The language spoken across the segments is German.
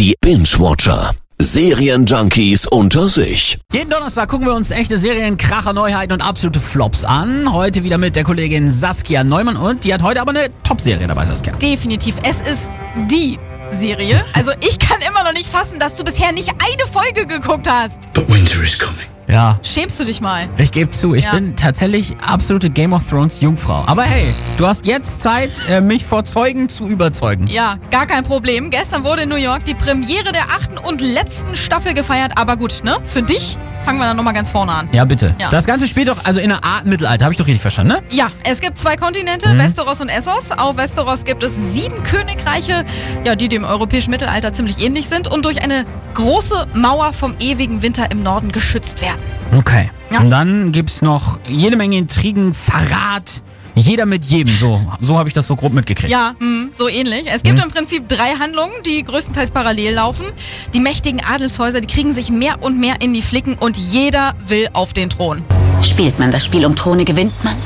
Die Binge-Watcher. Serienjunkies unter sich. Jeden Donnerstag gucken wir uns echte Serien, Kracher, Neuheiten und absolute Flops an. Heute wieder mit der Kollegin Saskia Neumann und die hat heute aber eine Top-Serie dabei, Saskia. Definitiv. Es ist die Serie. Also ich kann immer noch nicht fassen, dass du bisher nicht eine Folge geguckt hast. But winter is coming. Ja. Schämst du dich mal? Ich gebe zu, ich Ja. bin tatsächlich absolute Game of Thrones Jungfrau. Aber hey, du hast jetzt Zeit, äh, mich vor Zeugen zu überzeugen. Ja, gar kein Problem. Gestern wurde in New York die Premiere der achten und letzten Staffel gefeiert. Aber gut, ne? Für dich fangen wir dann nochmal ganz vorne an. Ja, bitte. Ja. Das Ganze spielt doch also in einer Art Mittelalter, habe ich doch richtig verstanden, ne? Ja, es gibt zwei Kontinente, Westeros und Essos. Auf Westeros gibt es sieben Königreiche, ja, die dem europäischen Mittelalter ziemlich ähnlich sind und durch eine große Mauer vom ewigen Winter im Norden geschützt werden. Okay. Ja. Und dann gibt's noch jede Menge Intrigen, Verrat, jeder mit jedem. So, so habe ich das so grob mitgekriegt. Ja, mh, so ähnlich. Es gibt im Prinzip drei Handlungen, die größtenteils parallel laufen. Die mächtigen Adelshäuser, die kriegen sich mehr und mehr in die Flicken und jeder will auf den Thron. Spielt man das Spiel um Throne, gewinnt man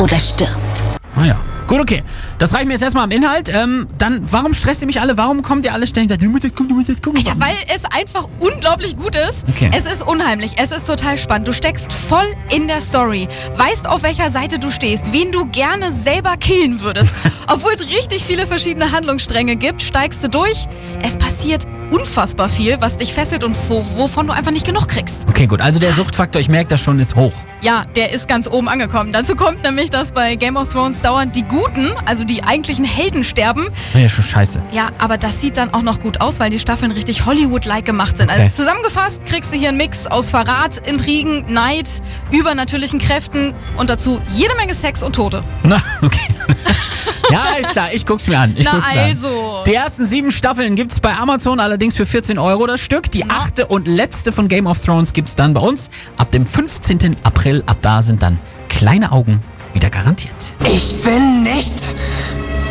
oder stirbt. Ah ja. Gut, okay. Das reicht mir jetzt erstmal am Inhalt. Ähm, dann, warum stresst ihr mich alle? Warum kommt ihr alle ständig du musst jetzt gucken, du musst jetzt gucken? Ja, weil es einfach unglaublich gut ist. Okay. Es ist unheimlich, es ist total spannend. Du steckst voll in der Story, weißt auf welcher Seite du stehst, wen du gerne selber killen würdest. Obwohl es richtig viele verschiedene Handlungsstränge gibt, steigst du durch. Es passiert unfassbar viel, was dich fesselt und wo, wovon du einfach nicht genug kriegst. Okay, gut. Also der Suchtfaktor, ich merke das schon, ist hoch. Ja, der ist ganz oben angekommen. Dazu kommt nämlich, dass bei Game of Thrones dauernd die Guten, also die eigentlichen Helden sterben. Ja schon scheiße. Ja, aber das sieht dann auch noch gut aus, weil die Staffeln richtig Hollywood-like gemacht sind. Okay. Also zusammengefasst kriegst du hier einen Mix aus Verrat, Intrigen, Neid, übernatürlichen Kräften und dazu jede Menge Sex und Tote. Na, okay. ja, ist klar. Ich guck's mir an. Ich Na guck's mir also. An. Die ersten sieben Staffeln gibt's bei Amazon allerdings für 14 Euro das Stück. Die achte und letzte von Game of Thrones gibt's dann bei uns ab dem 15. April. Ab da sind dann kleine Augen wieder garantiert. Ich bin nicht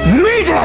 müde.